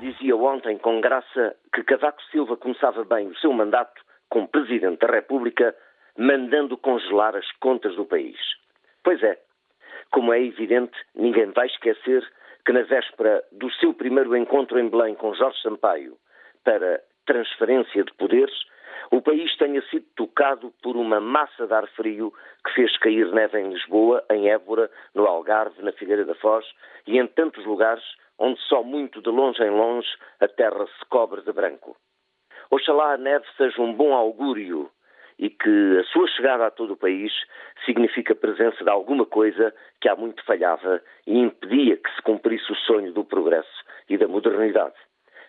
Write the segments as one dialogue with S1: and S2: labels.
S1: dizia ontem com graça que Cavaco Silva começava bem o seu mandato como Presidente da República, mandando congelar as contas do país. Pois é, como é evidente, ninguém vai esquecer que na véspera do seu primeiro encontro em Belém com Jorge Sampaio para transferência de poderes, o país tenha sido tocado por uma massa de ar frio que fez cair neve em Lisboa, em Évora, no Algarve, na Figueira da Foz e em tantos lugares onde só muito de longe em longe a terra se cobre de branco. Oxalá a neve seja um bom augúrio e que a sua chegada a todo o país significa a presença de alguma coisa que há muito falhava e impedia que se cumprisse o sonho do progresso e da modernidade.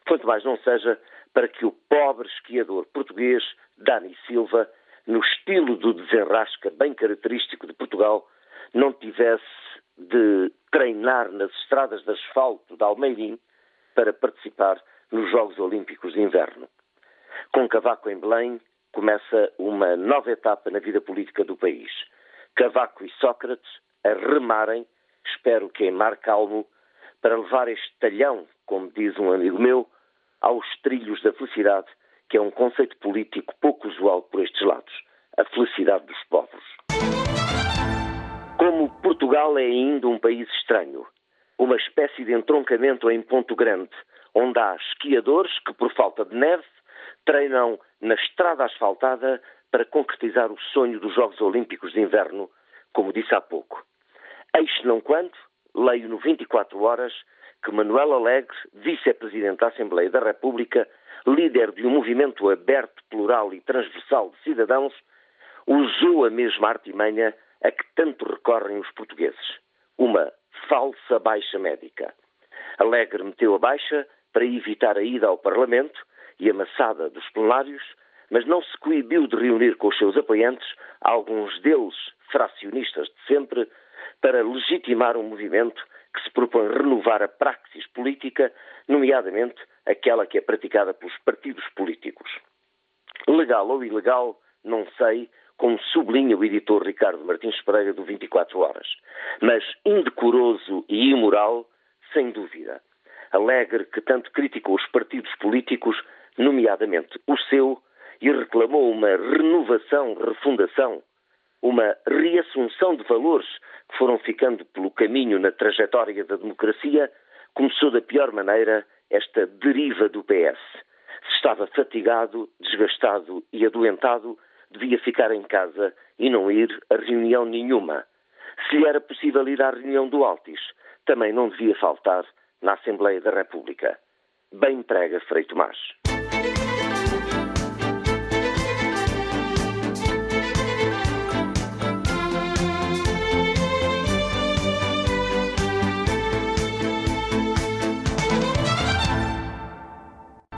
S1: Quanto mais não seja para que o pobre esquiador português, Dani Silva, no estilo do desenrasca bem característico de Portugal, não tivesse de treinar nas estradas de asfalto de Almeirim para participar nos Jogos Olímpicos de Inverno. Com Cavaco em Belém, começa uma nova etapa na vida política do país. Cavaco e Sócrates a remarem, espero que em mar calmo, para levar este talhão, como diz um amigo meu, aos trilhos da felicidade, que é um conceito político pouco usual por estes lados, a felicidade dos povos. Como Portugal é ainda um país estranho, uma espécie de entroncamento em Ponto Grande, onde há esquiadores que, por falta de neve, treinam na estrada asfaltada para concretizar o sonho dos Jogos Olímpicos de Inverno, como disse há pouco. Eis não quando, leio no 24 Horas, que Manuel Alegre, vice-presidente da Assembleia da República, líder de um movimento aberto, plural e transversal de cidadãos, usou a mesma artimanha a que tanto recorrem os portugueses. Uma falsa baixa médica. Alegre meteu a baixa para evitar a ida ao Parlamento e a maçada dos plenários, mas não se coibiu de reunir com os seus apoiantes, alguns deles fracionistas de sempre, para legitimar um movimento que se propõe renovar a praxis política, nomeadamente aquela que é praticada pelos partidos políticos. Legal ou ilegal, não sei, como sublinha o editor Ricardo Martins Pereira do 24 Horas, mas indecoroso e imoral, sem dúvida. Alegre que tanto criticou os partidos políticos, nomeadamente o seu, e reclamou uma renovação, refundação, uma reassunção de valores que foram ficando pelo caminho na trajetória da democracia, começou da pior maneira esta deriva do PS. Se estava fatigado, desgastado e adoentado, devia ficar em casa e não ir a reunião nenhuma. Se lhe era possível ir à reunião do Altis, também não devia faltar na Assembleia da República. Bem prega Frei Tomás.